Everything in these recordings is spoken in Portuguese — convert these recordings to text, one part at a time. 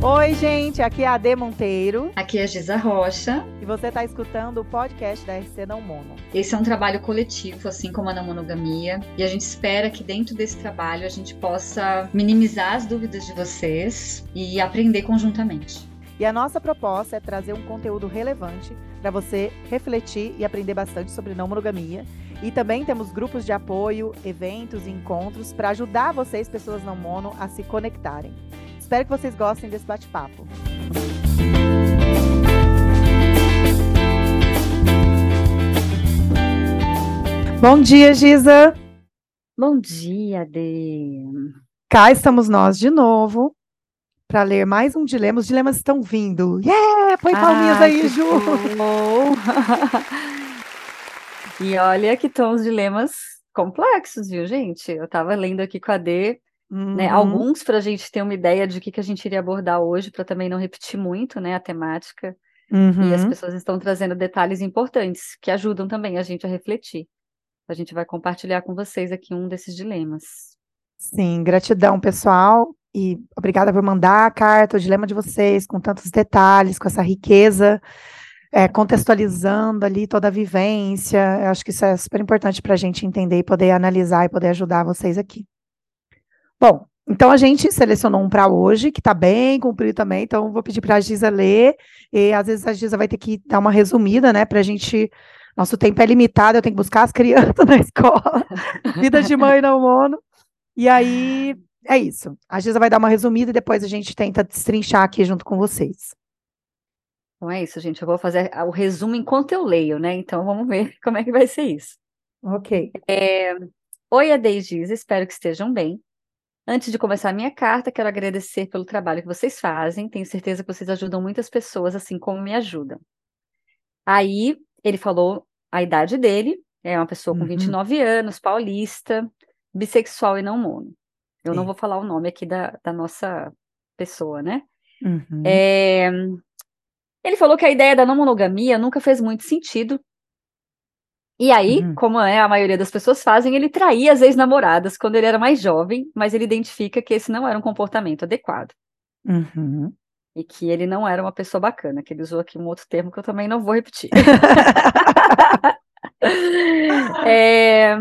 Oi, gente, aqui é a Ade Monteiro. Aqui é a Giza Rocha. E você está escutando o podcast da RC Não Mono. Esse é um trabalho coletivo, assim como a não monogamia, e a gente espera que dentro desse trabalho a gente possa minimizar as dúvidas de vocês e aprender conjuntamente. E a nossa proposta é trazer um conteúdo relevante para você refletir e aprender bastante sobre não monogamia. E também temos grupos de apoio, eventos e encontros para ajudar vocês, pessoas não mono, a se conectarem. Espero que vocês gostem desse bate-papo. Bom dia, Giza. Bom dia, Dê. Cá estamos nós de novo para ler mais um dilema. Os dilemas estão vindo. Yeah! Põe palminhas aí, Ju. e olha que estão os dilemas complexos, viu, gente? Eu estava lendo aqui com a Dê né? Uhum. Né? Alguns para a gente ter uma ideia de que, que a gente iria abordar hoje, para também não repetir muito né, a temática. Uhum. E as uhum. pessoas estão trazendo detalhes importantes que ajudam também a gente a refletir. A gente vai compartilhar com vocês aqui um desses dilemas. Sim, gratidão, pessoal. E obrigada por mandar a carta, o dilema de vocês, com tantos detalhes, com essa riqueza, é, contextualizando ali toda a vivência. Eu acho que isso é super importante para a gente entender e poder analisar e poder ajudar vocês aqui. Bom, então a gente selecionou um para hoje, que está bem comprido também, então vou pedir para a Giza ler, e às vezes a Giza vai ter que dar uma resumida, né, para a gente. Nosso tempo é limitado, eu tenho que buscar as crianças na escola, vida de mãe não mono. E aí é isso. A Giza vai dar uma resumida e depois a gente tenta destrinchar aqui junto com vocês. Então é isso, gente. Eu vou fazer o resumo enquanto eu leio, né? Então vamos ver como é que vai ser isso. Ok. É... Oi, Ade e Giza, espero que estejam bem. Antes de começar a minha carta, quero agradecer pelo trabalho que vocês fazem. Tenho certeza que vocês ajudam muitas pessoas, assim como me ajudam. Aí, ele falou a idade dele, é uma pessoa com uhum. 29 anos, paulista, bissexual e não mono. Eu Sim. não vou falar o nome aqui da, da nossa pessoa, né? Uhum. É... Ele falou que a ideia da não monogamia nunca fez muito sentido e aí, uhum. como é, a maioria das pessoas fazem, ele traía as ex-namoradas quando ele era mais jovem, mas ele identifica que esse não era um comportamento adequado. Uhum. E que ele não era uma pessoa bacana, que ele usou aqui um outro termo que eu também não vou repetir. é...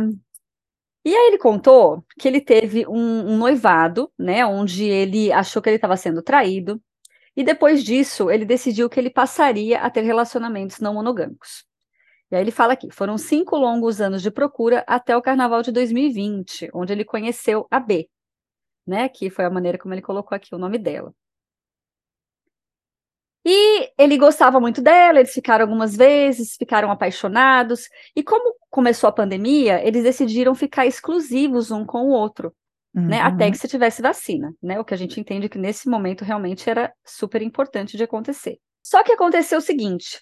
E aí ele contou que ele teve um, um noivado, né, onde ele achou que ele estava sendo traído, e depois disso ele decidiu que ele passaria a ter relacionamentos não monogâmicos. E aí ele fala aqui: foram cinco longos anos de procura até o carnaval de 2020, onde ele conheceu a B, né? Que foi a maneira como ele colocou aqui o nome dela. E ele gostava muito dela, eles ficaram algumas vezes, ficaram apaixonados. E como começou a pandemia, eles decidiram ficar exclusivos um com o outro, uhum. né? Até uhum. que se tivesse vacina, né? O que a gente entende que nesse momento realmente era super importante de acontecer. Só que aconteceu o seguinte: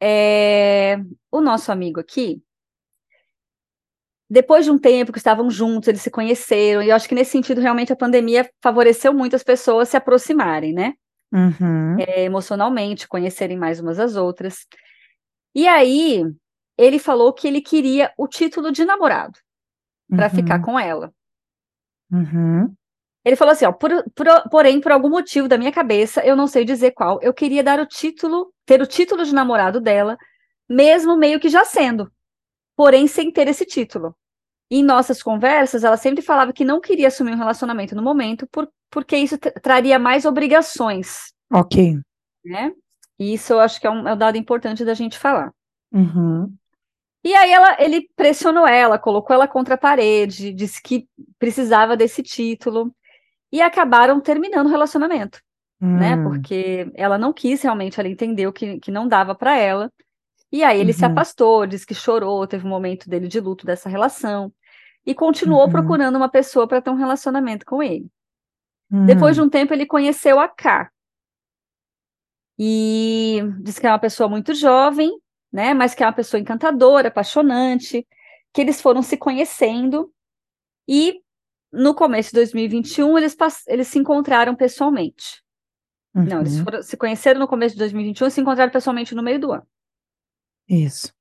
é, o nosso amigo aqui, depois de um tempo que estavam juntos, eles se conheceram, e eu acho que nesse sentido, realmente, a pandemia favoreceu muito as pessoas se aproximarem, né? Uhum. É, emocionalmente, conhecerem mais umas às outras. E aí, ele falou que ele queria o título de namorado para uhum. ficar com ela. Uhum. Ele falou assim, ó, por, por, porém, por algum motivo da minha cabeça, eu não sei dizer qual, eu queria dar o título, ter o título de namorado dela, mesmo meio que já sendo, porém sem ter esse título. E em nossas conversas, ela sempre falava que não queria assumir um relacionamento no momento, por, porque isso traria mais obrigações. Ok. Né? E isso eu acho que é um, é um dado importante da gente falar. Uhum. E aí ela, ele pressionou ela, colocou ela contra a parede, disse que precisava desse título e acabaram terminando o relacionamento, né? hum. né? Porque ela não quis realmente, ela entendeu que, que não dava para ela. E aí ele uhum. se afastou, disse que chorou, teve um momento dele de luto dessa relação e continuou uhum. procurando uma pessoa para ter um relacionamento com ele. Uhum. Depois de um tempo ele conheceu a K. E disse que é uma pessoa muito jovem, né, mas que é uma pessoa encantadora, apaixonante, que eles foram se conhecendo e no começo de 2021, eles, eles se encontraram pessoalmente. Uhum. Não, eles uhum. foram, se conheceram no começo de 2021 e se encontraram pessoalmente no meio do ano. Isso.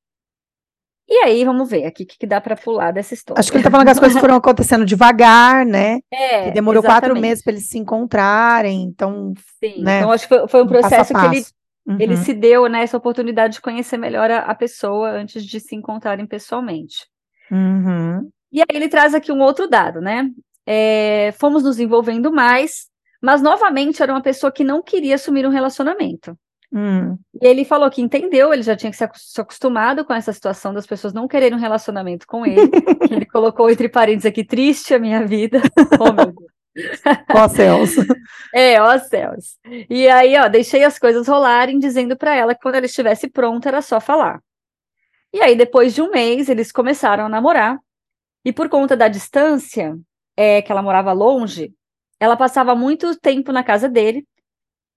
E aí, vamos ver aqui o que, que dá para pular dessa história. Acho que ele tá falando que as coisas foram acontecendo devagar, né? É, Que demorou exatamente. quatro meses para eles se encontrarem, então, Sim, né? então acho que foi, foi um processo que ele. Uhum. ele se deu, né, essa oportunidade de conhecer melhor a, a pessoa antes de se encontrarem pessoalmente. Uhum. E aí ele traz aqui um outro dado, né? É, fomos nos envolvendo mais, mas novamente era uma pessoa que não queria assumir um relacionamento. Hum. E ele falou que entendeu, ele já tinha que se acos- se acostumado com essa situação das pessoas não quererem um relacionamento com ele. ele colocou entre parênteses aqui, triste a minha vida. Oh, meu Deus. Ó céus. É, ó céus. E aí, ó, deixei as coisas rolarem, dizendo pra ela que quando ela estivesse pronta era só falar. E aí, depois de um mês, eles começaram a namorar. E por conta da distância, é, que ela morava longe, ela passava muito tempo na casa dele.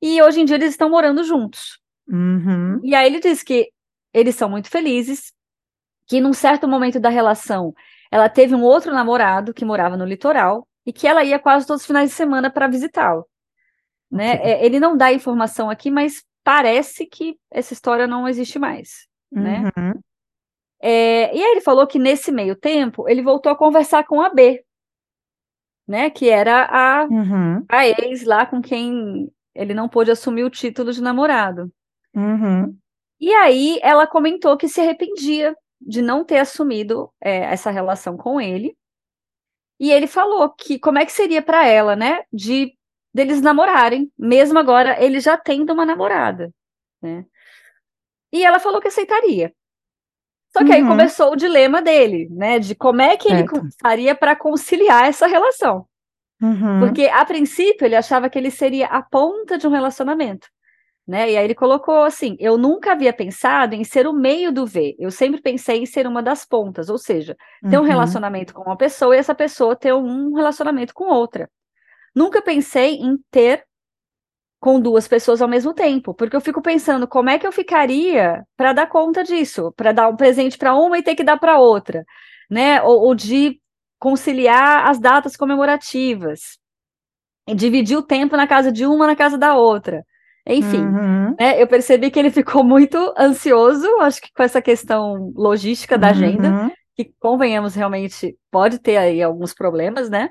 E hoje em dia eles estão morando juntos. Uhum. E aí ele diz que eles são muito felizes, que num certo momento da relação ela teve um outro namorado que morava no litoral e que ela ia quase todos os finais de semana para visitá-lo. Né? É, ele não dá informação aqui, mas parece que essa história não existe mais. Né? Uhum. É, e aí ele falou que nesse meio tempo ele voltou a conversar com a B, né? Que era a, Uhum. a ex lá com quem ele não pôde assumir o título de namorado. Uhum. E aí ela comentou que se arrependia de não ter assumido é, essa relação com ele. E ele falou que como é que seria para ela, né, de deles namorarem, mesmo agora ele já tendo uma namorada, né? E ela falou que aceitaria. Só que aí Uhum. começou o dilema dele, né, de como é que ele co- faria para conciliar essa relação. Uhum. Porque a princípio ele achava que ele seria a ponta de um relacionamento, né? E aí ele colocou assim: eu nunca havia pensado em ser o meio do V. Eu sempre pensei em ser uma das pontas, ou seja, ter um Uhum. relacionamento com uma pessoa e essa pessoa ter um relacionamento com outra. Nunca pensei em ter com duas pessoas ao mesmo tempo, porque eu fico pensando como é que eu ficaria para dar conta disso, para dar um presente para uma e ter que dar para outra, né? Ou, ou de conciliar as datas comemorativas, e dividir o tempo na casa de uma, na casa da outra. Enfim, Uhum. né, eu percebi que ele ficou muito ansioso, acho que com essa questão logística da agenda, Uhum. que convenhamos realmente pode ter aí alguns problemas, né?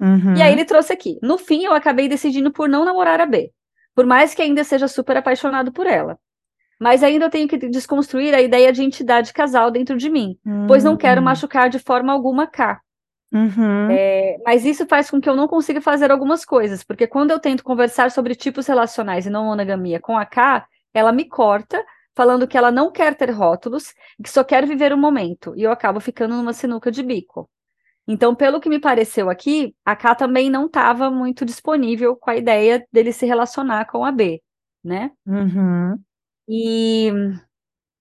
Uhum. E aí ele trouxe aqui. No fim, eu acabei decidindo por não namorar a B, por mais que ainda seja super apaixonado por ela. Mas ainda eu tenho que desconstruir a ideia de entidade casal dentro de mim, pois não quero Uhum. machucar de forma alguma K. Uhum. É, mas isso faz com que eu não consiga fazer algumas coisas, porque quando eu tento conversar sobre tipos relacionais e não monogamia com a K, ela me corta, falando que ela não quer ter rótulos, que só quer viver o momento, e eu acabo ficando numa sinuca de bico. Então, pelo que me pareceu aqui, a K também não estava muito disponível com a ideia dele se relacionar com a B, né? Uhum. E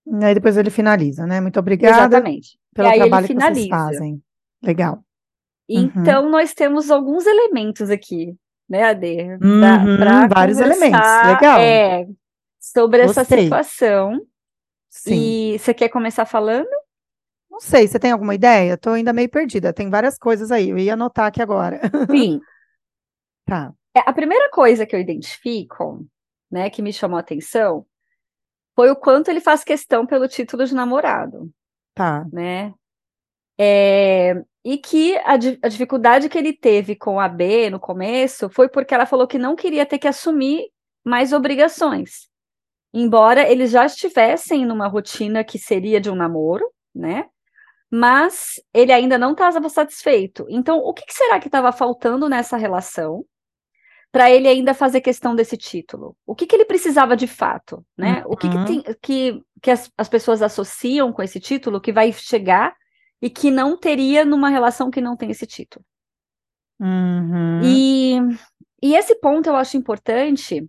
E aí depois ele finaliza, né? Muito obrigada exatamente. pelo trabalho que vocês fazem. Legal. Então, nós temos alguns elementos aqui, né, Ade? Uhum, Pra vários elementos, legal. É, sobre essa Gostei. situação. Sim. E você quer começar falando? Não sei, você tem alguma ideia? Tô ainda meio perdida. Tem várias coisas aí. Eu ia anotar aqui agora. Sim. Tá. É, A primeira coisa que eu identifico, né, que me chamou a atenção, foi o quanto ele faz questão pelo título de namorado, Tá. né? É, e que a, a dificuldade que ele teve com a B no começo foi porque ela falou que não queria ter que assumir mais obrigações. Embora eles já estivessem numa rotina que seria de um namoro, né? Mas ele ainda não estava satisfeito. Então, o que que será que estava faltando nessa relação para ele ainda fazer questão desse título? O que que ele precisava de fato, né? O que que, Uhum. tem, que, que as, as pessoas associam com esse título que vai chegar e que não teria numa relação que não tem esse título? Uhum. E, e esse ponto eu acho importante,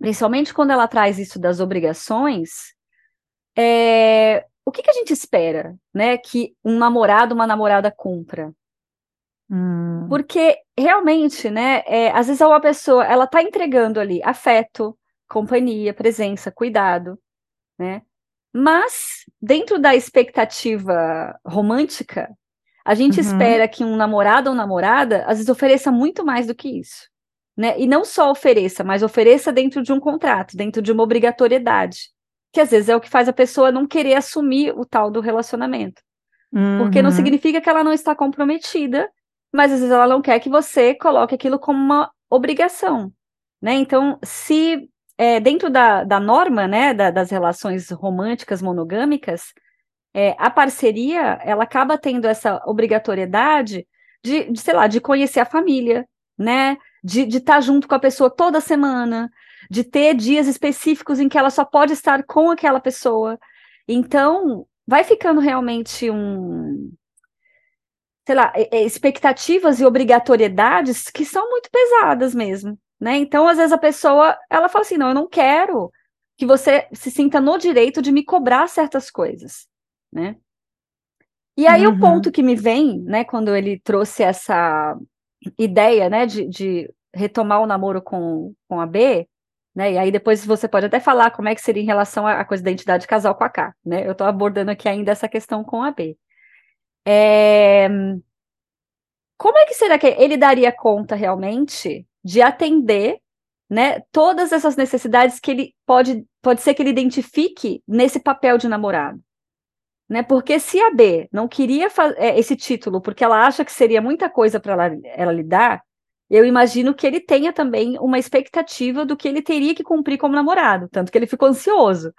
principalmente quando ela traz isso das obrigações. é, o que, que a gente espera, né, que um namorado, uma namorada cumpra? Hum. Porque realmente, né, é, às vezes uma pessoa, ela tá entregando ali afeto, companhia, presença, cuidado, né? Mas dentro da expectativa romântica, a gente Uhum. espera que um namorado ou namorada às vezes ofereça muito mais do que isso, né? E não só ofereça, mas ofereça dentro de um contrato, dentro de uma obrigatoriedade. que às vezes é o que faz a pessoa não querer assumir o tal do relacionamento. Uhum. Porque não significa que ela não está comprometida, mas às vezes ela não quer que você coloque aquilo como uma obrigação, né? Então, se é, dentro da, da norma, né, da, das relações românticas monogâmicas, é, a parceria, ela acaba tendo essa obrigatoriedade de, de, sei lá, de conhecer a família, né? De estar tá junto com a pessoa toda semana, de ter dias específicos em que ela só pode estar com aquela pessoa. Então, vai ficando realmente um. Sei lá, expectativas e obrigatoriedades que são muito pesadas mesmo, né? Então, às vezes a pessoa, ela fala assim, não, eu não quero que você se sinta no direito de me cobrar certas coisas, né? E aí uhum. o ponto que me vem, né, quando ele trouxe essa ideia, né, de, de retomar o namoro com, com a B, né? E aí depois você pode até falar como é que seria em relação à coisa da identidade casal com a K, né? Eu estou abordando aqui ainda essa questão com a B. É... Como é que será que ele daria conta realmente de atender, né, todas essas necessidades que ele pode pode ser que ele identifique nesse papel de namorado, né? Porque se a B não queria é, esse título porque ela acha que seria muita coisa para ela, ela lidar, eu imagino que ele tenha também uma expectativa do que ele teria que cumprir como namorado, tanto que ele ficou ansioso,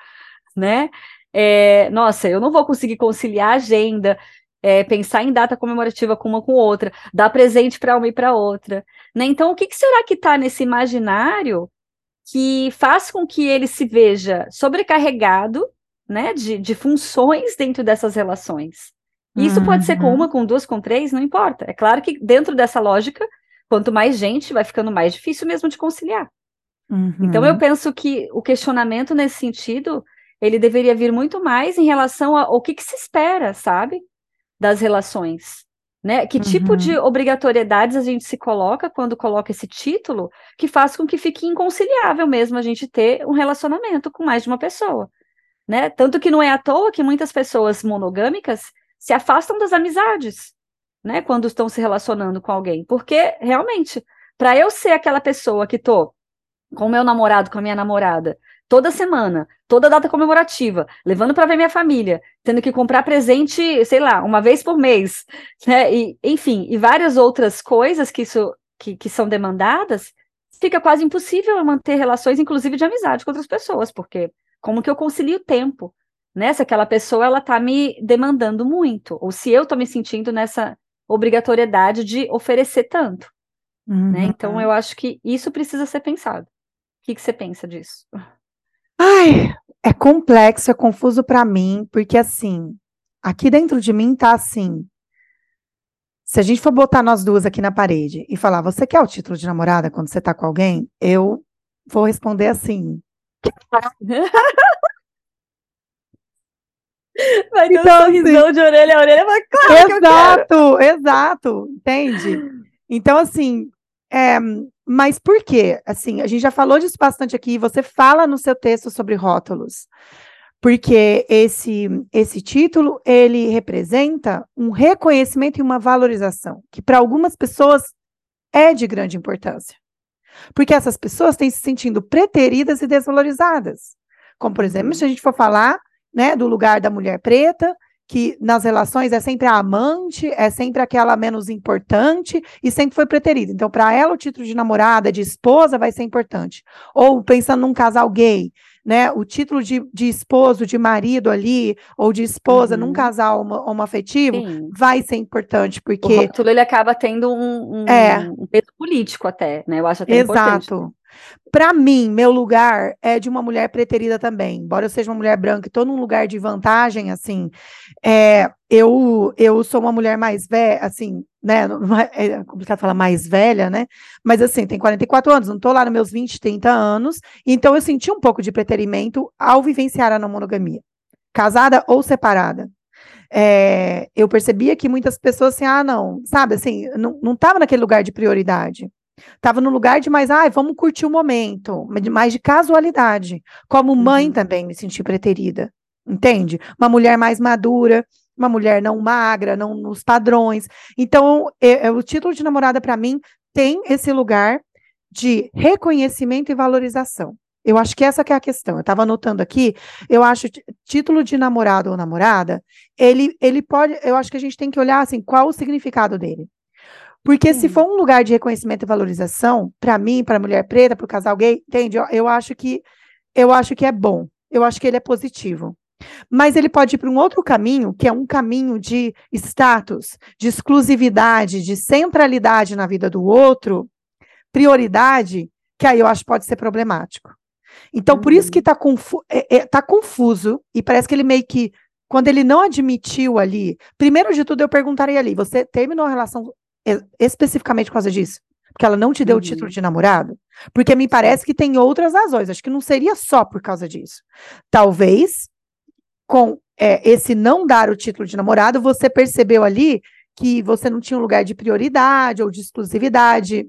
né? É, nossa, eu não vou conseguir conciliar a agenda, é, pensar em data comemorativa com uma com outra, dar presente para uma e para outra, né? Então, o que, que será que está nesse imaginário que faz com que ele se veja sobrecarregado, né, de, de funções dentro dessas relações? Isso uhum. pode ser com uhum. uma, com duas, com três, não importa. É claro que dentro dessa lógica quanto mais gente, vai ficando mais difícil mesmo de conciliar. Uhum. Então, eu penso que o questionamento nesse sentido, ele deveria vir muito mais em relação ao que, que se espera, sabe? Das relações. Né? Que uhum. tipo de obrigatoriedades a gente se coloca quando coloca esse título que faz com que fique inconciliável mesmo a gente ter um relacionamento com mais de uma pessoa. Né? Tanto que não é à toa que muitas pessoas monogâmicas se afastam das amizades, né, quando estão se relacionando com alguém. Porque, realmente, para eu ser aquela pessoa que tô com o meu namorado, com a minha namorada, toda semana, toda data comemorativa, levando para ver minha família, tendo que comprar presente, sei lá, uma vez por mês, né? E, enfim, e várias outras coisas que isso que, que são demandadas, fica quase impossível manter relações, inclusive de amizade com outras pessoas, porque como que eu concilio o tempo? Né? Se aquela pessoa ela tá me demandando muito, ou se eu tô me sentindo nessa obrigatoriedade de oferecer tanto. Uhum. Né? Então, eu acho que isso precisa ser pensado. O que, que você pensa disso? Ai, é complexo, é confuso para mim, porque assim, aqui dentro de mim tá assim. Se a gente for botar nós duas aqui na parede e falar, você quer o título de namorada quando você tá com alguém? Eu vou responder assim. Vai ter então, um sorrisão assim, de orelha a orelha, mas claro Exato, exato, entende? Então, assim, é, mas por quê? Assim, a gente já falou disso bastante aqui, você fala no seu texto sobre rótulos, porque esse, esse título, ele representa um reconhecimento e uma valorização, que para algumas pessoas é de grande importância. Porque essas pessoas têm se sentindo preteridas e desvalorizadas. Como, por exemplo, se a gente for falar né, do lugar da mulher preta, que nas relações é sempre a amante, é sempre aquela menos importante e sempre foi preterida. Então, para ela, o título de namorada, de esposa, vai ser importante. Ou pensando num casal gay, né? O título de, de esposo, de marido ali, ou de esposa uhum. num casal homoafetivo, Sim. vai ser importante, porque. O rótulo ele acaba tendo um, um, é. um peso político até, né? Eu acho até Exato. importante. Para mim, meu lugar é de uma mulher preterida também. Embora eu seja uma mulher branca e estou num lugar de vantagem, assim, é, eu, eu sou uma mulher mais velha, assim, né? É, complicado falar mais velha, né? Mas assim, tem 44 anos, não estou lá nos meus 20, 30 anos. Então eu senti um pouco de preterimento ao vivenciar a não monogamia. Casada ou separada. É, eu percebia que muitas pessoas assim, ah, não, sabe, assim, não estava naquele lugar de prioridade. Tava no lugar de mais, ah, vamos curtir o momento, mais de casualidade. Como mãe uhum. também me senti preterida, entende? Uma mulher mais madura, uma mulher não magra, não nos padrões. Então, é, é, o título de namorada para mim tem esse lugar de reconhecimento e valorização. Eu acho que essa que é a questão. Eu estava anotando aqui, eu acho título de namorado ou namorada, ele, ele pode, eu acho que a gente tem que olhar assim, qual o significado dele. Porque se for um lugar de reconhecimento e valorização, para mim, para a mulher preta, para o casal gay, entende? Eu, eu acho que eu acho que é bom. Eu acho que ele é positivo. Mas ele pode ir para um outro caminho, que é um caminho de status, de exclusividade, de centralidade na vida do outro, prioridade, que aí eu acho que pode ser problemático. Então, uhum. por isso que está confu é, é, tá confuso, e parece que ele meio que, quando ele não admitiu ali, primeiro de tudo eu perguntaria ali, você terminou a relação especificamente por causa disso? Porque ela não te deu uhum. o título de namorado? Porque me parece que tem outras razões, acho que não seria só por causa disso. Talvez com é, esse não dar o título de namorado, você percebeu ali que você não tinha um lugar de prioridade ou de exclusividade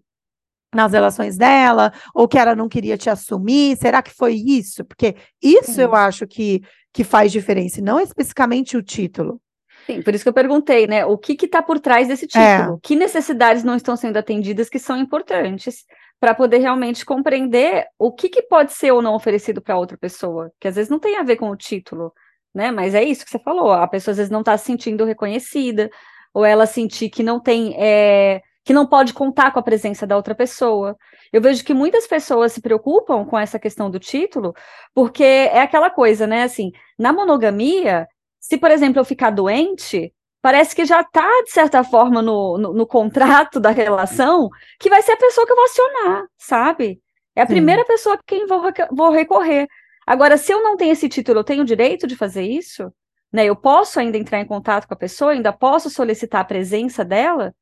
nas relações dela, ou que ela não queria te assumir. Será que foi isso? Porque isso Sim. eu acho que, que faz diferença, e não especificamente o título. Sim, por isso que eu perguntei, né? O que está por trás desse é. título? É. Que necessidades não estão sendo atendidas que são importantes para poder realmente compreender o que, que pode ser ou não oferecido para outra pessoa, que às vezes não tem a ver com o título né? Mas é isso que você falou, a pessoa às vezes não está se sentindo reconhecida, ou ela sentir que não tem, é, que não pode contar com a presença da outra pessoa. Eu vejo que muitas pessoas se preocupam com essa questão do título, porque é aquela coisa, né? Assim, na monogamia, se, por exemplo, eu ficar doente, parece que já está, de certa forma, no, no, no, contrato da relação, que vai ser a pessoa que eu vou acionar, sabe? É a Sim. primeira pessoa a quem vou, vou recorrer. Agora, se eu não tenho esse título, eu tenho o direito de fazer isso? Né? Eu posso ainda entrar em contato com a pessoa, ainda posso solicitar a presença dela?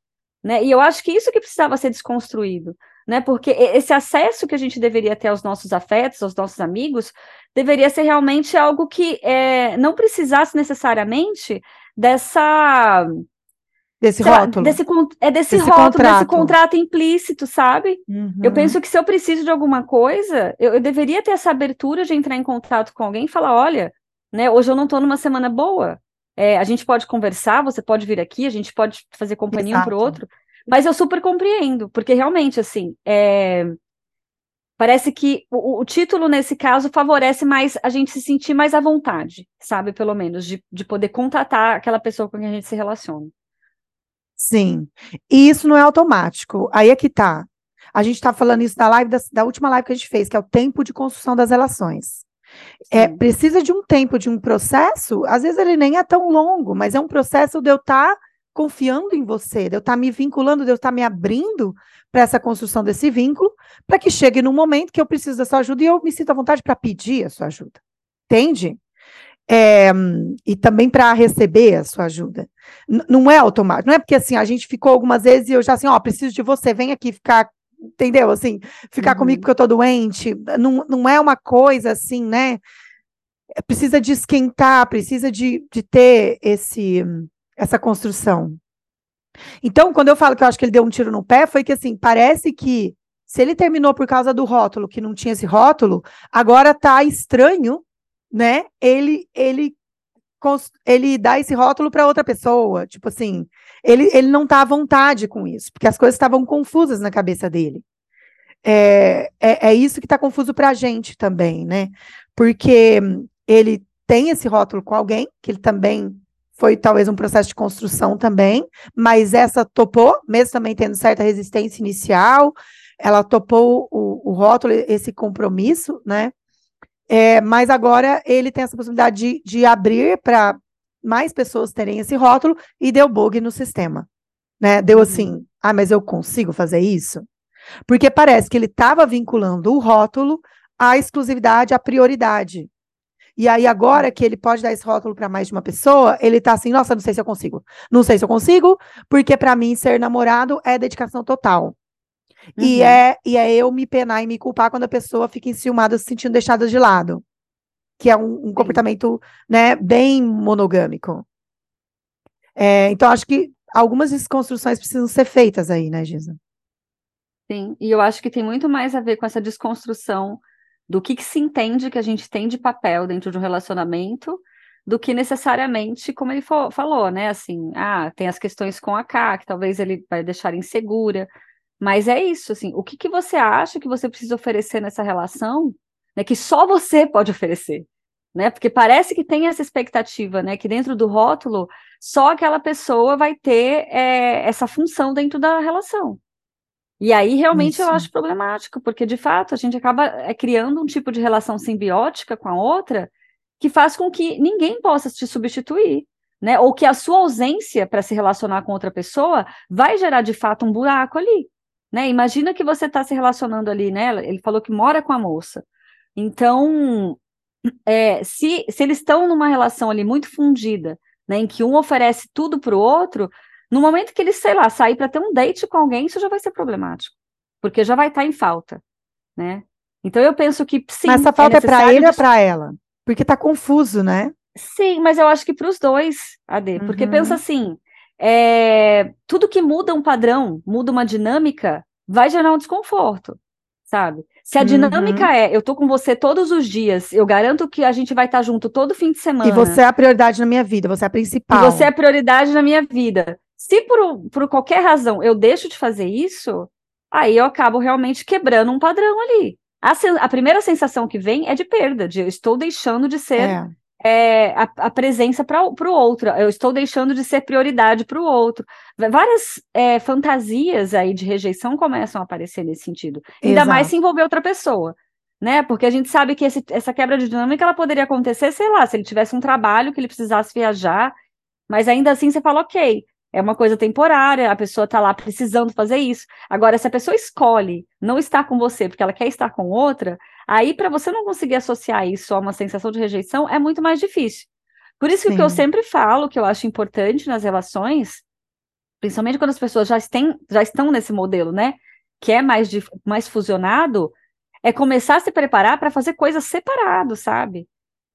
Né? E eu acho que isso que precisava ser desconstruído, né? Porque esse acesso que a gente deveria ter aos nossos afetos, aos nossos amigos, deveria ser realmente algo que é, não precisasse necessariamente dessa Desse rótulo. Desse, é desse, desse rótulo, contrato. desse contrato implícito, sabe? Uhum. Eu penso que se eu preciso de alguma coisa, eu, eu, deveria ter essa abertura de entrar em contato com alguém e falar: olha, né, hoje eu não estou numa semana boa. É, a gente pode conversar, você pode vir aqui, a gente pode fazer companhia Exato. um para o outro. Mas eu super compreendo, porque realmente, assim, é... parece que o, o, título, nesse caso, favorece mais a gente se sentir mais à vontade, sabe? Pelo menos, de, de poder contatar aquela pessoa com quem a gente se relaciona. Sim. E isso não é automático. Aí é que tá. A gente está falando isso da live da, da, última live que a gente fez, que é o tempo de construção das relações. É, precisa de um tempo, de um processo. Às vezes ele nem é tão longo, mas é um processo de eu estar tá confiando em você, de eu estar me vinculando, de eu estar me abrindo para essa construção desse vínculo, para que chegue no momento que eu preciso da sua ajuda e eu me sinto à vontade para pedir a sua ajuda. Entende? É, e também para receber a sua ajuda. N não é automático, não é porque assim, a gente ficou algumas vezes e eu já assim, ó, preciso de você, vem aqui ficar, entendeu? Assim, ficar uhum. comigo porque eu tô doente. Não, não é uma coisa assim, né? Precisa de esquentar, precisa de, de ter esse, essa construção. Então, quando eu falo que eu acho que ele deu um tiro no pé, foi que assim, parece que se ele terminou por causa do rótulo, que não tinha esse rótulo, agora tá estranho né? Ele ele ele dá esse rótulo para outra pessoa, tipo assim, ele, ele não tá à vontade com isso, porque as coisas estavam confusas na cabeça dele. É, é, é isso que está confuso para a gente também, né? Porque ele tem esse rótulo com alguém, que ele também foi talvez um processo de construção também, mas essa topou, mesmo também tendo certa resistência inicial, ela topou o, o rótulo, esse compromisso, né? É, mas agora ele tem essa possibilidade de, de abrir para mais pessoas terem esse rótulo e deu bug no sistema. Né? Deu uhum. assim, ah, mas eu consigo fazer isso? Porque parece que ele estava vinculando o rótulo à exclusividade, à prioridade. E aí, agora que ele pode dar esse rótulo para mais de uma pessoa, ele está assim, nossa, não sei se eu consigo. Não sei se eu consigo, porque para mim ser namorado é dedicação total. Uhum. E, é, e é eu me penar e me culpar quando a pessoa fica enciumada, se sentindo deixada de lado. Que é um, um comportamento né, bem monogâmico. É, então, acho que algumas desconstruções precisam ser feitas aí, né, Giza? Sim, e eu acho que tem muito mais a ver com essa desconstrução do que, que se entende que a gente tem de papel dentro de um relacionamento, do que necessariamente, como ele falou, né? Assim, ah, tem as questões com a K, que talvez ele vai deixar insegura, mas é isso, assim, o que, que você acha que você precisa oferecer nessa relação né, que só você pode oferecer, né? Porque parece que tem essa expectativa, né, que dentro do rótulo só aquela pessoa vai ter é, essa função dentro da relação. E aí realmente Isso. eu acho problemático, porque de fato a gente acaba é, criando um tipo de relação simbiótica com a outra que faz com que ninguém possa te substituir. Né? Ou que a sua ausência para se relacionar com outra pessoa vai gerar de fato um buraco ali. Né? Imagina que você está se relacionando ali, né? Ele falou que mora com a moça. Então, é, se, se eles estão numa relação ali muito fundida, né, em que um oferece tudo para o outro, no momento que eles, sei lá, sair para ter um date com alguém, isso já vai ser problemático, porque já vai estar tá em falta, né? Então eu penso que sim. Mas essa falta é, é para ele ou é para ela? Porque está confuso, né? Sim, mas eu acho que para os dois, Ade, porque uhum. pensa assim, é, tudo que muda um padrão, muda uma dinâmica, vai gerar um desconforto, sabe? Se a uhum. dinâmica é, eu tô com você todos os dias, eu garanto que a gente vai estar tá junto todo fim de semana. E você é a prioridade na minha vida, você é a principal. E você é a prioridade na minha vida. Se por, por qualquer razão eu deixo de fazer isso, aí eu acabo realmente quebrando um padrão ali. A, a primeira sensação que vem é de perda, de eu estou deixando de ser é. É, a, a, presença para o outro, eu estou deixando de ser prioridade para o outro. Várias é, fantasias aí de rejeição começam a aparecer nesse sentido. Ainda Exato. mais se envolver outra pessoa. Né? Porque a gente sabe que esse, essa quebra de dinâmica ela poderia acontecer, sei lá, se ele tivesse um trabalho que ele precisasse viajar, mas ainda assim você fala, ok, é uma coisa temporária, a pessoa está lá precisando fazer isso. Agora, se a pessoa escolhe não estar com você porque ela quer estar com outra, aí para você não conseguir associar isso a uma sensação de rejeição é muito mais difícil. Por isso que o que eu sempre falo, que eu acho importante nas relações, principalmente quando as pessoas já, têm, já estão nesse modelo, né, que é mais, de, mais fusionado, é começar a se preparar para fazer coisas separado, sabe?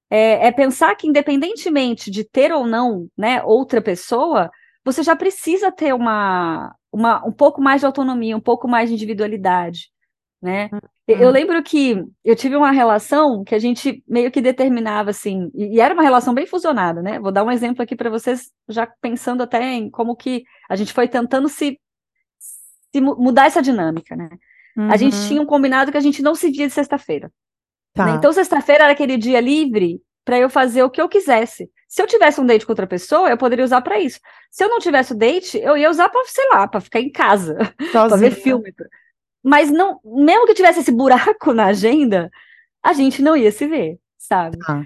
É, é, pensar que independentemente de ter ou não, né, outra pessoa, você já precisa ter uma, uma, um pouco mais de autonomia, um pouco mais de individualidade, né? Uhum. Eu lembro que eu tive uma relação que a gente meio que determinava assim, e, era uma relação bem fusionada, né? Vou dar um exemplo aqui para vocês, já pensando até em como que a gente foi tentando se, se mudar essa dinâmica, né? Uhum. A gente uhum. tinha um combinado que a gente não se via de sexta-feira. Tá. Né? Então, sexta-feira era aquele dia livre para eu fazer o que eu quisesse. Se eu tivesse um date com outra pessoa, eu poderia usar para isso. Se eu não tivesse o date, eu ia usar para, sei lá, para ficar em casa, para ver filme. Mas não, mesmo que tivesse esse buraco na agenda, a gente não ia se ver, sabe? Ah.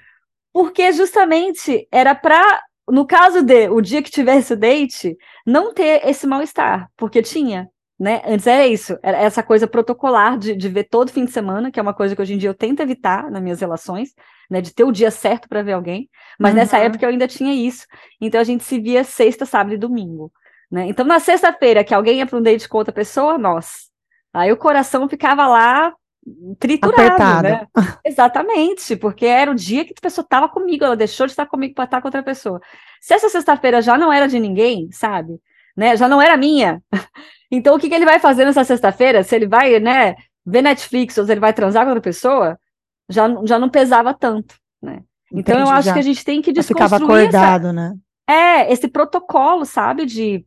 Porque justamente era para, no caso de o dia que tivesse o date, não ter esse mal-estar, porque tinha né? Antes era isso, era essa coisa protocolar de, de ver todo fim de semana, que é uma coisa que hoje em dia eu tento evitar nas minhas relações, né? De ter o dia certo para ver alguém. Mas uhum. nessa época eu ainda tinha isso. Então a gente se via sexta, sábado e domingo. Né? Então na sexta-feira que alguém ia para um date com outra pessoa, nós. Aí o coração ficava lá triturado, Apertado. né? Exatamente, porque era o dia que a pessoa estava comigo, ela deixou de estar comigo para estar com outra pessoa. Se essa sexta-feira já não era de ninguém, sabe? Né? Já não era minha. Então, o que, que ele vai fazer nessa sexta-feira? Se ele vai, né, ver Netflix ou se ele vai transar com outra pessoa, já, já não pesava tanto, né? Então, Entendi, eu acho já. que a gente tem que desconstruir... Ficava acordado, essa... né? É, esse protocolo, sabe, de,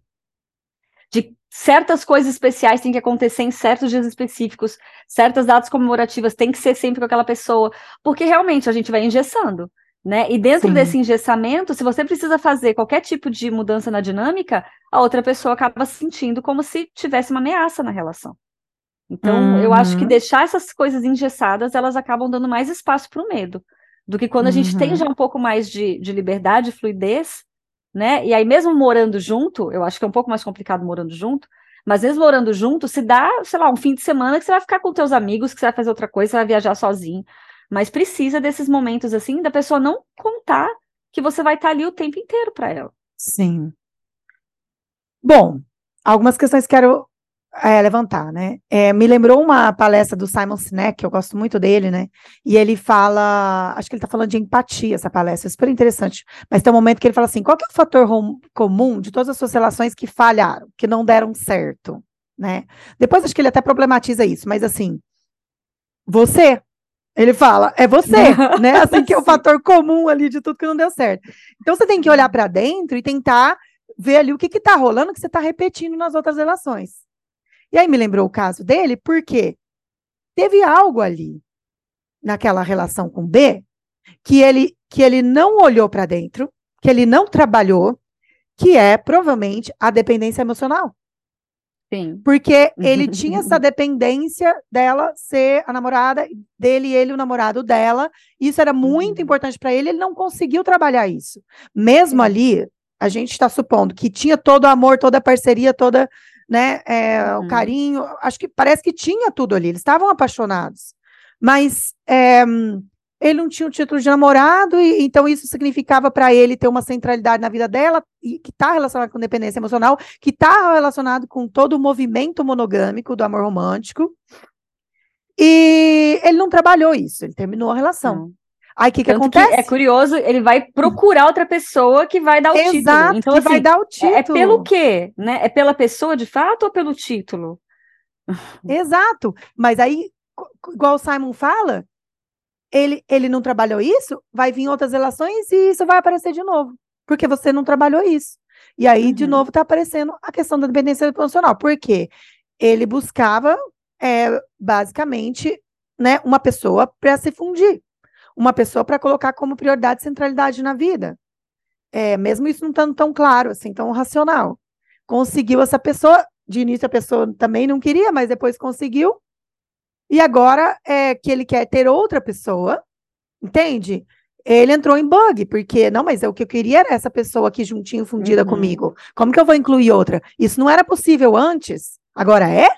de certas coisas especiais têm que acontecer em certos dias específicos, certas datas comemorativas têm que ser sempre com aquela pessoa, porque realmente a gente vai engessando. Né? E dentro Sim. desse engessamento, se você precisa fazer qualquer tipo de mudança na dinâmica, a outra pessoa acaba se sentindo como se tivesse uma ameaça na relação. Então, uhum. eu acho que uhum. deixar essas coisas engessadas, elas acabam dando mais espaço para o medo, do que quando a gente tem uhum. já um pouco mais de, de liberdade, fluidez, né? E aí, mesmo morando junto, eu acho que é um pouco mais complicado morando junto, mas mesmo morando junto, se dá, sei lá, um fim de semana que você vai ficar com teus amigos, que você vai fazer outra coisa, você vai viajar sozinho. Mas precisa desses momentos assim da pessoa não contar que você vai estar ali o tempo inteiro para ela. Sim. Bom, algumas questões quero é, levantar, né? É, me lembrou uma palestra do Simon Sinek, eu gosto muito dele, né? E ele fala, acho que ele está falando de empatia, essa palestra, é super interessante. Mas tem um momento que ele fala assim: qual é o fator comum de todas as suas relações que falharam, que não deram certo, né? Depois acho que ele até problematiza isso, mas assim, você ele fala, é você, né? Assim que é o fator comum ali de tudo que não deu certo. Então você tem que olhar para dentro e tentar ver ali o que está rolando que você está repetindo nas outras relações. E aí me lembrou o caso dele, porque teve algo ali. naquela relação com B, que ele, que ele não olhou para dentro, que ele não trabalhou, que é provavelmente a dependência emocional. Sim. Porque ele tinha essa dependência dela ser a namorada dele e ele o namorado dela. Isso era muito uhum. importante para ele, ele não conseguiu trabalhar isso. Mesmo ali, a gente está supondo que tinha todo o amor, toda a parceria, toda, né, é, uhum. o carinho. Acho que parece que tinha tudo ali. Eles estavam apaixonados. Mas é, ele não tinha o título de namorado, e então isso significava para ele ter uma centralidade na vida dela, e, que está relacionado com dependência emocional, que está relacionado com todo o movimento monogâmico do amor romântico. E ele não trabalhou isso, ele terminou a relação. Hum. Aí o que, que acontece? Que é curioso, ele vai procurar outra pessoa que vai dar o Exato, título. Então, que assim, vai dar o título. É, é pelo quê? Né? É pela pessoa de fato ou pelo título? Exato. Mas aí, igual o Simon fala, ele, ele não trabalhou isso, vai vir outras relações e isso vai aparecer de novo, porque você não trabalhou isso. E aí, uhum. de novo, está aparecendo a questão da dependência emocional. Por quê? Ele buscava, é, basicamente, né, uma pessoa para se fundir, uma pessoa para colocar como prioridade centralidade na vida. É, mesmo isso não estando tão claro, assim, tão racional. Conseguiu essa pessoa, de início a pessoa também não queria, mas depois conseguiu, e agora é que ele quer ter outra pessoa, entende? Ele entrou em bug, porque, não, mas é o que eu queria era essa pessoa aqui juntinho, fundida uhum. comigo. Como que eu vou incluir outra? Isso não era possível antes, agora é?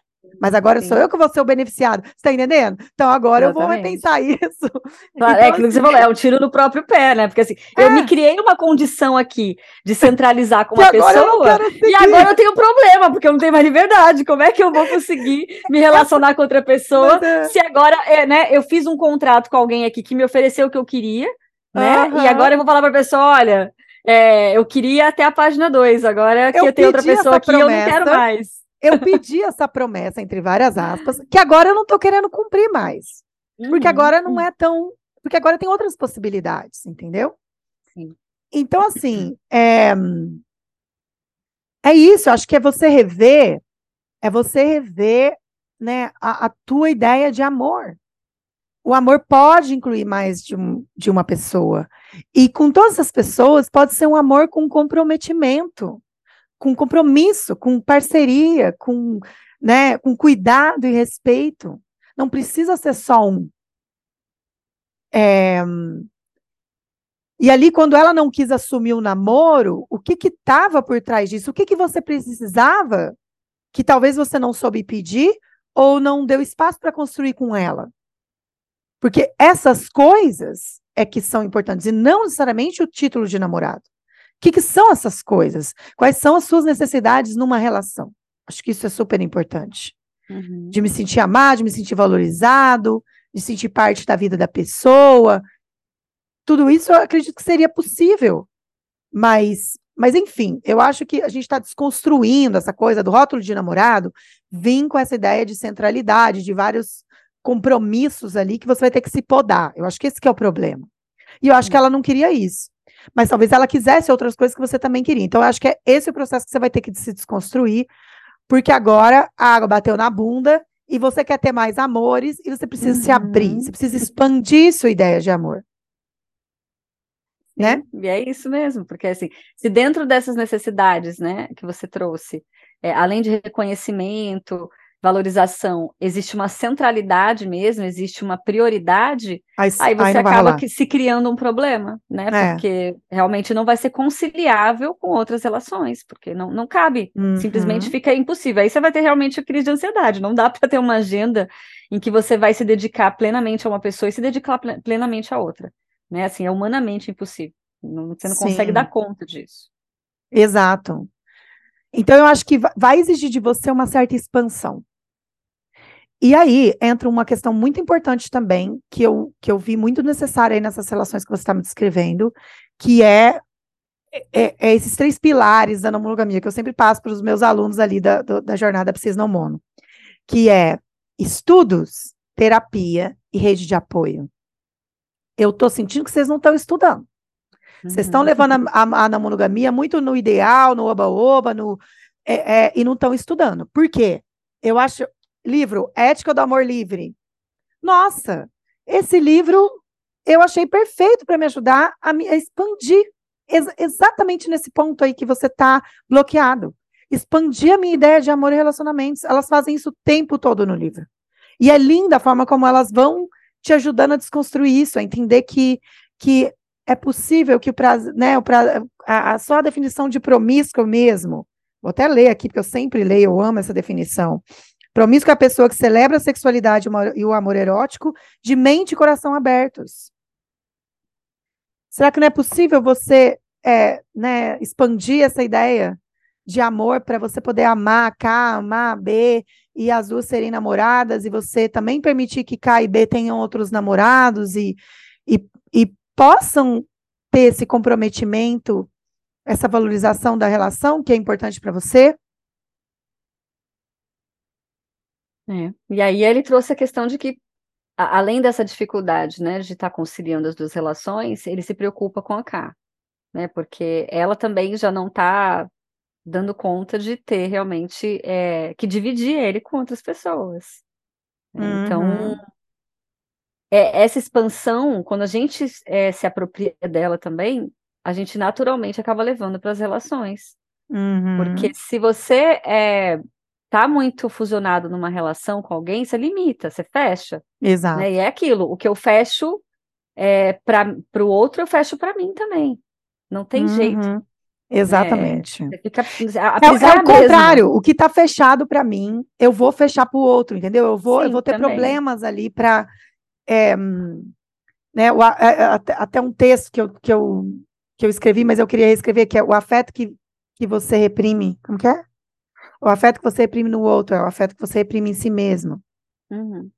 Mas agora Sim. sou eu que vou ser o beneficiado. Você tá entendendo? Então agora Exatamente. eu vou repensar isso. Claro, então, é aquilo que você falou, é um tiro no próprio pé, né? Porque assim, é. eu me criei uma condição aqui de centralizar com uma pessoa e agora eu tenho um problema, porque eu não tenho mais liberdade. Como é que eu vou conseguir me relacionar com outra pessoa é. se agora, é, né, eu fiz um contrato com alguém aqui que me ofereceu o que eu queria, né? Uhum. E agora eu vou falar para a pessoa, olha, é, eu queria até a página 2, agora que eu, eu tenho outra pessoa aqui, promessa. eu não quero mais eu pedi essa promessa, entre várias aspas, que agora eu não estou querendo cumprir mais. Porque uhum. agora não é tão. Porque agora tem outras possibilidades, entendeu? Sim. Então, assim, é, é isso, acho que é você rever, é você rever né, a, a tua ideia de amor. O amor pode incluir mais de, um, de uma pessoa. E com todas as pessoas, pode ser um amor com comprometimento com compromisso, com parceria, com, né, com cuidado e respeito. Não precisa ser só um. É... E ali, quando ela não quis assumir o namoro, o que estava por trás disso? O que, que você precisava que talvez você não soube pedir ou não deu espaço para construir com ela? Porque essas coisas é que são importantes, e não necessariamente o título de namorado. O que, que são essas coisas? Quais são as suas necessidades numa relação? Acho que isso é super importante. Uhum. De me sentir amado, de me sentir valorizado, de sentir parte da vida da pessoa. Tudo isso eu acredito que seria possível. Mas, mas enfim, eu acho que a gente está desconstruindo essa coisa do rótulo de namorado, vim com essa ideia de centralidade, de vários compromissos ali que você vai ter que se podar. Eu acho que esse que é o problema. E eu acho que ela não queria isso mas talvez ela quisesse outras coisas que você também queria. Então, eu acho que é esse o processo que você vai ter que se desconstruir, porque agora a água bateu na bunda e você quer ter mais amores e você precisa uhum. se abrir, você precisa expandir sua ideia de amor. Né? E é isso mesmo, porque assim, se dentro dessas necessidades, né, que você trouxe, é, além de reconhecimento, valorização, existe uma centralidade mesmo, existe uma prioridade, aí, aí você aí acaba se criando um problema, né? É. Porque realmente não vai ser conciliável com outras relações, porque não, não cabe, uhum. simplesmente fica impossível. Aí você vai ter realmente a crise de ansiedade, não dá para ter uma agenda em que você vai se dedicar plenamente a uma pessoa e se dedicar plenamente a outra, né? Assim, é humanamente impossível. Você não Sim. consegue dar conta disso. Exato. Então, eu acho que vai exigir de você uma certa expansão. E aí entra uma questão muito importante também, que eu, que eu vi muito necessária aí nessas relações que você está me descrevendo, que é, é, é, esses três pilares da não monogamia, que eu sempre passo para os meus alunos ali da, do, da jornada Psis Não Mono, que é estudos, terapia e rede de apoio. Eu estou sentindo que vocês não estão estudando. Vocês estão uhum. levando a, a, a, monogamia muito no ideal, no oba-oba, no, é, é, e não estão estudando. Por quê? Eu acho, livro Ética do Amor Livre. Nossa, esse livro eu achei perfeito para me ajudar a me expandir ex exatamente nesse ponto aí que você está bloqueado. Expandir a minha ideia de amor e relacionamentos. Elas fazem isso o tempo todo no livro. E é linda a forma como elas vão te ajudando a desconstruir isso, a entender que, que é possível que o prazo, né, o prazo, a, a definição de promíscuo mesmo, vou até ler aqui, porque eu sempre leio, eu amo essa definição. Promíscuo é a pessoa que celebra a sexualidade e o amor erótico de mente e coração abertos. Será que não é possível você é, né, expandir essa ideia de amor para você poder amar K, amar B e as duas serem namoradas e você também permitir que K e B tenham outros namorados e, e, e possam ter esse comprometimento, essa valorização da relação que é importante para você? É. E aí ele trouxe a questão de que além dessa dificuldade, né, de estar tá conciliando as duas relações, ele se preocupa com a K, né, porque ela também já não está dando conta de ter realmente é, que dividir ele com outras pessoas. Né. Então, uhum. Então, é, essa expansão, quando a gente é, se apropria dela também, a gente naturalmente acaba levando para as relações. Uhum. Porque se você é, tá muito fusionado numa relação com alguém, você limita, você fecha. Exato. Né? E é aquilo, o que eu fecho é, para o outro, eu fecho para mim também. Não tem uhum. jeito. Exatamente. É, fica, é, é o contrário, o que está fechado para mim, eu vou fechar para o outro, entendeu? Eu vou, Sim, eu vou ter também. problemas ali para. É, né, o, até, até um texto que eu, que, eu, que eu escrevi, mas eu queria reescrever, que é o afeto que, que você reprime. Como que é? O afeto que você reprime no outro é o afeto que você reprime em si mesmo. Uhum.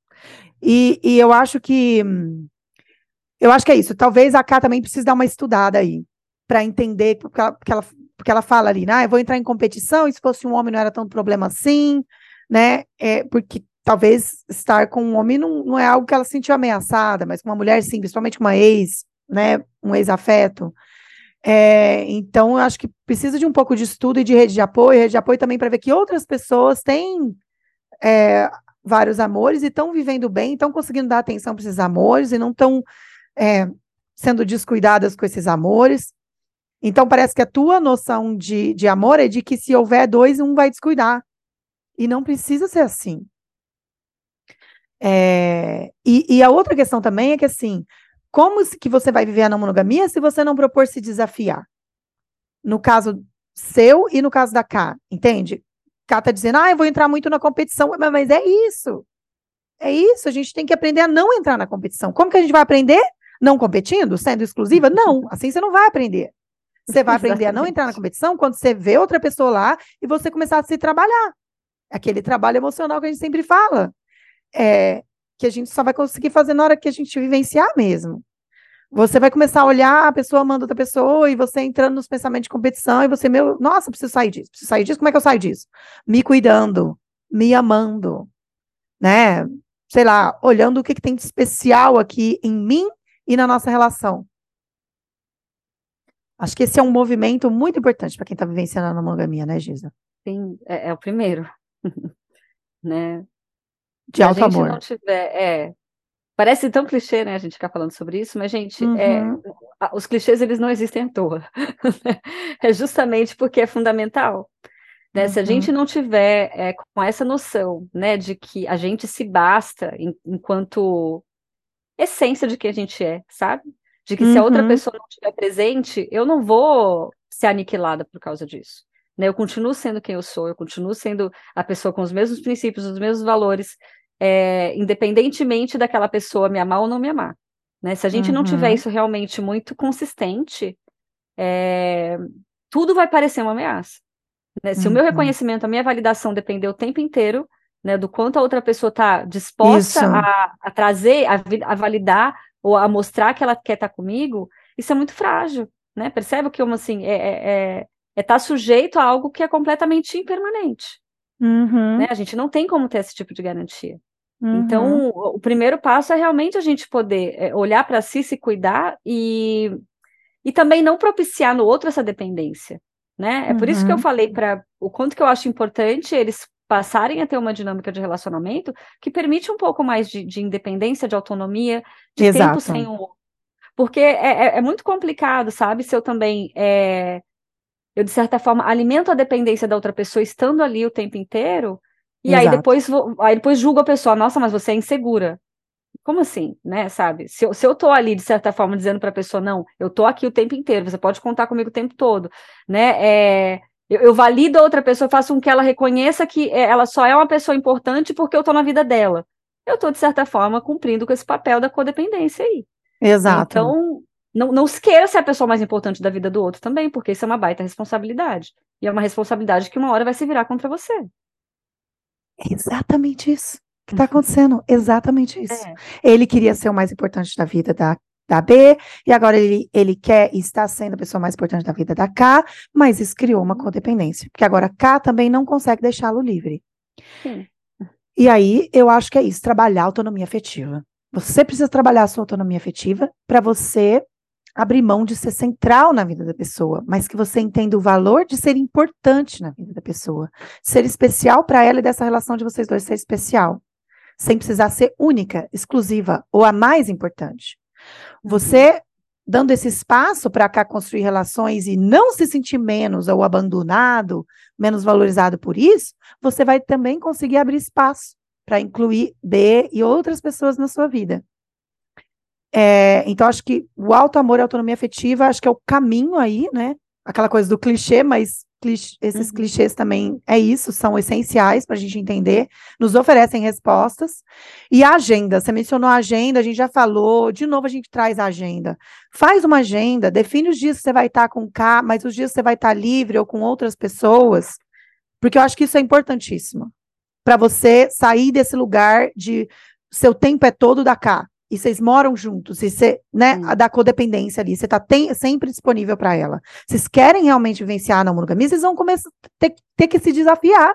E, e eu acho que. Eu acho que é isso. Talvez a Ká também precise dar uma estudada aí, para entender, porque ela, porque, ela, porque ela fala ali, né? Ah, eu vou entrar em competição, e se fosse um homem não era tanto problema assim, né? É, porque talvez estar com um homem não, não é algo que ela se sentiu ameaçada, mas com uma mulher, sim, principalmente uma ex, né? Um ex-afeto. É, então, eu acho que precisa de um pouco de estudo e de rede de apoio, rede de apoio também para ver que outras pessoas têm é, vários amores e estão vivendo bem, estão conseguindo dar atenção para esses amores e não estão é, sendo descuidadas com esses amores. Então, parece que a tua noção de, de amor é de que se houver dois, um vai descuidar. E não precisa ser assim. É, e, e, a outra questão também é que, assim, como que você vai viver a não monogamia se você não propor se desafiar? No caso seu e no caso da K, entende? K tá dizendo, ah, eu vou entrar muito na competição, mas é isso. É isso, a gente tem que aprender a não entrar na competição. Como que a gente vai aprender? Não competindo, sendo exclusiva? Não, assim você não vai aprender. Você vai aprender a não entrar na competição quando você vê outra pessoa lá e você começar a se trabalhar. Aquele trabalho emocional que a gente sempre fala. É, que a gente só vai conseguir fazer na hora que a gente vivenciar mesmo. Você vai começar a olhar a pessoa amando outra pessoa e você entrando nos pensamentos de competição e você, meu, nossa, preciso sair disso, preciso sair disso, como é que eu saio disso? Me cuidando, me amando, né? Sei lá, olhando o que, que tem de especial aqui em mim e na nossa relação. Acho que esse é um movimento muito importante para quem está vivenciando a monogamia, né, Giza? Sim, é, é o primeiro. né? De alto amor. não tiver, é, parece tão clichê, né, a gente ficar falando sobre isso, mas, gente, é, uhum. é, os clichês, eles não existem à toa. é justamente porque é fundamental. Né? Uhum. Se a gente uhum. não tiver é, com essa noção, né, de que a gente se basta em, enquanto essência de quem a gente é, sabe? De que uhum. se a outra uhum. pessoa não estiver presente, eu não vou ser aniquilada por causa disso. Né? Eu continuo sendo quem eu sou, eu continuo sendo a pessoa com os mesmos princípios, os mesmos valores, é, independentemente daquela pessoa me amar ou não me amar. Né? Se a gente uhum. não tiver uhum. isso realmente muito consistente, é, tudo vai parecer uma ameaça. Né? Se uhum. o meu uhum. reconhecimento, a minha validação depender o tempo inteiro né, do quanto a outra pessoa está disposta a, a, trazer, a, a, validar ou a mostrar que ela quer estar tá comigo, isso é muito frágil. Né? Percebe que assim, é, é, é, é estar tá sujeito a algo que é completamente impermanente. Uhum. Né? A gente não tem como ter esse tipo de garantia. Então, uhum. Então, o, primeiro passo é realmente a gente poder é, olhar para si, se cuidar e, e também não propiciar no outro essa dependência. Né? É por isso que eu uhum. falei para o quanto que eu acho importante eles passarem a ter uma dinâmica de relacionamento que permite um pouco mais de, de independência, de autonomia, de Exato. tempo sem o outro. Porque é, é, é, muito complicado, sabe? Se eu também, é, eu de certa forma, alimento a dependência da outra pessoa estando ali o tempo inteiro, e Exato. aí depois, aí depois julgo a pessoa, nossa, mas você é insegura. Como assim, né, sabe? Se eu, se eu tô ali, de certa forma, dizendo para a pessoa, não, eu tô aqui o tempo inteiro, você pode contar comigo o tempo todo, né? É, eu, eu valido a outra pessoa, faço com que ela reconheça que é, ela só é uma pessoa importante porque eu tô na vida dela. Eu tô, de certa forma, cumprindo com esse papel da codependência aí. Exato. Então, não, não se queira ser a pessoa mais importante da vida do outro também, porque isso é uma baita responsabilidade. E é uma responsabilidade que uma hora vai se virar contra você. É exatamente isso que está acontecendo. Exatamente isso. É. Ele queria ser o mais importante da vida da, da B, e agora ele, ele quer e está sendo a pessoa mais importante da vida da K, mas isso criou uma codependência, porque agora K também não consegue deixá-lo livre. Sim. E aí, eu acho que é isso, trabalhar a autonomia afetiva. Você precisa trabalhar a sua autonomia afetiva para você abrir mão de ser central na vida da pessoa, mas que você entenda o valor de ser importante na vida da pessoa, ser especial para ela e dessa relação de vocês dois ser especial sem precisar ser única, exclusiva ou a mais importante. Você dando esse espaço para cá construir relações e não se sentir menos ou abandonado, menos valorizado por isso, você vai também conseguir abrir espaço para incluir B e outras pessoas na sua vida. É, então, acho que o alto amor e a autonomia afetiva, acho que é o caminho aí, né? Aquela coisa do clichê, mas clichê, esses uhum. clichês também é isso, são essenciais para a gente entender, nos oferecem respostas. E a agenda, você mencionou a agenda, a gente já falou, de novo a gente traz a agenda. Faz uma agenda, define os dias que você vai estar com K, mas os dias que você vai estar livre ou com outras pessoas, porque eu acho que isso é importantíssimo. Para você sair desse lugar de seu tempo é todo da K e vocês moram juntos, e você, né, hum. da codependência ali, você tá tem, sempre disponível para ela. Vocês querem realmente vivenciar na monogamia, vocês vão começar a ter, ter que se desafiar,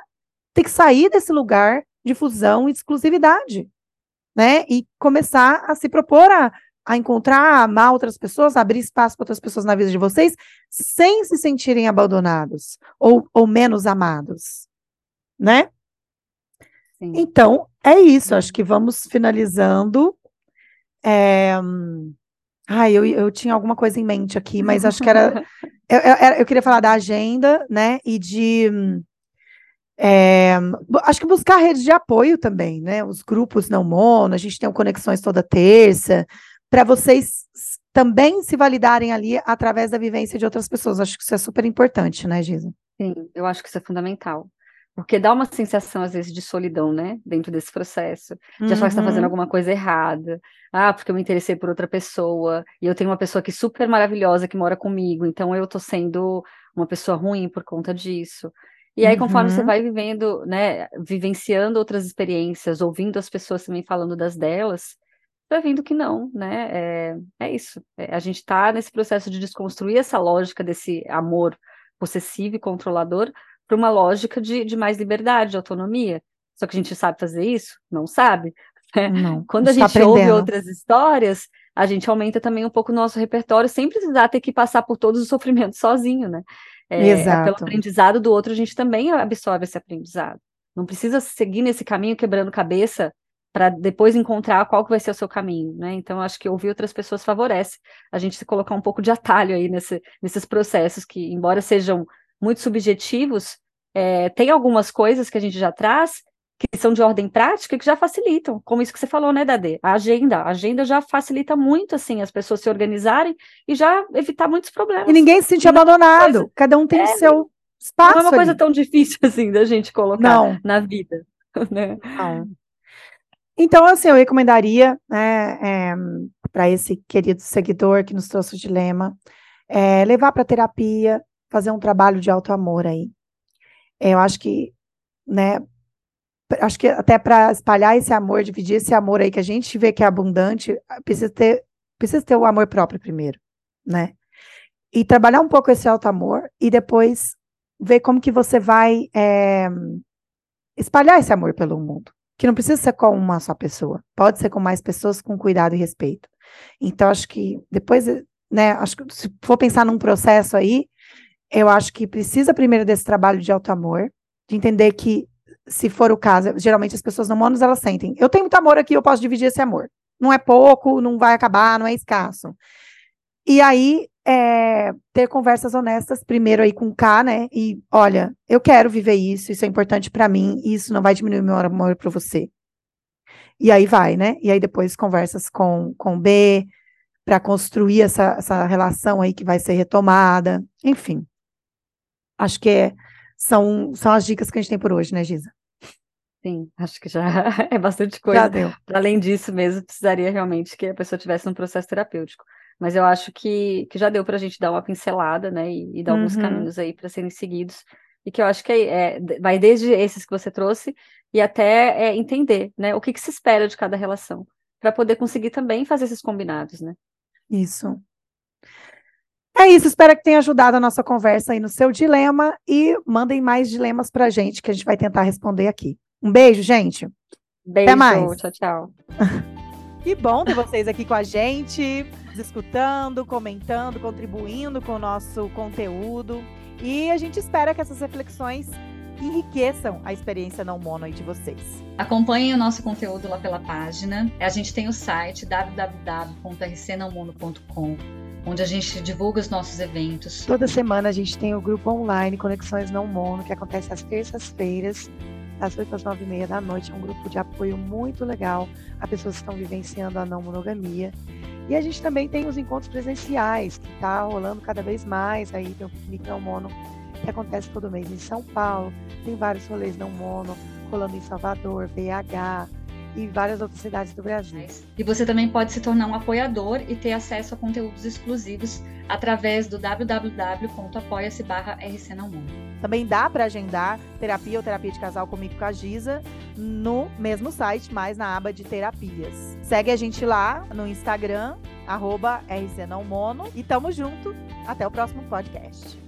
ter que sair desse lugar de fusão e de exclusividade, né? E começar a se propor a, a encontrar, a amar outras pessoas, abrir espaço para outras pessoas na vida de vocês, sem se sentirem abandonados ou, ou menos amados, né? Sim. Então, é isso. Acho que vamos finalizando é... Ai, eu, eu tinha alguma coisa em mente aqui, mas acho que era. eu, eu, eu, queria falar da agenda, né? E de. É, acho que buscar redes de apoio também, né? Os grupos não mono, a gente tem conexões toda terça, para vocês também se validarem ali através da vivência de outras pessoas. Acho que isso é super importante, né, Giza? Sim, eu acho que isso é fundamental. Porque dá uma sensação, às vezes, de solidão, né? Dentro desse processo. De achar que está fazendo uhum. alguma coisa errada. Ah, porque eu me interessei por outra pessoa. E eu tenho uma pessoa aqui super maravilhosa que mora comigo. Então eu estou sendo uma pessoa ruim por conta disso. E aí, conforme uhum. você vai vivendo, né? Vivenciando outras experiências, ouvindo as pessoas também falando das delas, vai vendo que não, né? É, é isso. É, a gente está nesse processo de desconstruir essa lógica desse amor possessivo e controlador para uma lógica de, de mais liberdade, de autonomia. Só que a gente sabe fazer isso? Não sabe. Né? Não, Quando a gente tá ouve outras histórias, a gente aumenta também um pouco o nosso repertório sem precisar ter que passar por todos os sofrimentos sozinho, né? É, Exato. pelo aprendizado do outro, a gente também absorve esse aprendizado. Não precisa seguir nesse caminho quebrando cabeça para depois encontrar qual que vai ser o seu caminho, né? Então, acho que ouvir outras pessoas favorece a gente se colocar um pouco de atalho aí nesse, nesses processos que, embora sejam muito subjetivos, é, tem algumas coisas que a gente já traz que são de ordem prática que já facilitam, como isso que você falou, né, Dade? A agenda. A agenda já facilita muito, assim, as pessoas se organizarem e já evitar muitos problemas. E ninguém se sente abandonado, coisa, cada um tem o seu espaço. Não é uma ali. coisa tão difícil, assim, da gente colocar não. na vida, né? Não. Então, assim, eu recomendaria, né, é, para esse querido seguidor que nos trouxe o dilema, é, levar para terapia, fazer um trabalho de alto amor aí. É, eu acho que, né, acho que até para espalhar esse amor, dividir esse amor aí que a gente vê que é abundante, precisa ter, precisa ter o amor próprio primeiro, né? E trabalhar um pouco esse alto amor e depois ver como que você vai é, espalhar esse amor pelo mundo. Que não precisa ser com uma só pessoa, pode ser com mais pessoas com cuidado e respeito. Então, acho que depois, né, acho que se for pensar num processo aí, eu acho que precisa primeiro desse trabalho de auto-amor, de entender que se for o caso, geralmente as pessoas não monos, elas sentem, eu tenho muito amor aqui, eu posso dividir esse amor. Não é pouco, não vai acabar, não é escasso. E aí, é, ter conversas honestas, primeiro aí com o K, né? E olha, eu quero viver isso, isso é importante para mim, isso não vai diminuir meu amor para você. E aí vai, né? E aí depois conversas com, com B, para construir essa, essa relação aí que vai ser retomada. Enfim, acho que é, são, são as dicas que a gente tem por hoje, né, Giza? Sim, acho que já é bastante coisa. Já deu. Além disso mesmo, precisaria realmente que a pessoa tivesse um processo terapêutico. Mas eu acho que, que já deu para a gente dar uma pincelada, né, e, e dar uhum. alguns caminhos aí para serem seguidos. E que eu acho que é, é, vai desde esses que você trouxe e até é, entender, né, o que, que se espera de cada relação, para poder conseguir também fazer esses combinados, né? Isso. É isso, espero que tenha ajudado a nossa conversa aí no seu dilema e mandem mais dilemas para a gente que a gente vai tentar responder aqui. Um beijo, gente. Beijo, Até mais. tchau, tchau. que bom ter vocês aqui com a gente, escutando, comentando, contribuindo com o nosso conteúdo. E a gente espera que essas reflexões enriqueçam a experiência não mono aí de vocês. Acompanhem o nosso conteúdo lá pela página. A gente tem o site www.rcnaomono.com onde a gente divulga os nossos eventos. Toda semana a gente tem o grupo online Conexões Não Mono, que acontece às terças-feiras, das 8 às 9 e meia da noite. É um grupo de apoio muito legal a pessoas que estão vivenciando a não monogamia. E a gente também tem os encontros presenciais, que está rolando cada vez mais. Aí tem o Piquenique Não Mono, que acontece todo mês em São Paulo. Tem vários rolês não mono rolando em Salvador, BH, e várias outras cidades do Brasil. E você também pode se tornar um apoiador e ter acesso a conteúdos exclusivos através do www.apoia-se Também dá para agendar terapia ou terapia de casal comigo com a Giza no mesmo site, mas na aba de terapias. Segue a gente lá no Instagram, arroba rcnãomono e tamo junto. Até o próximo podcast.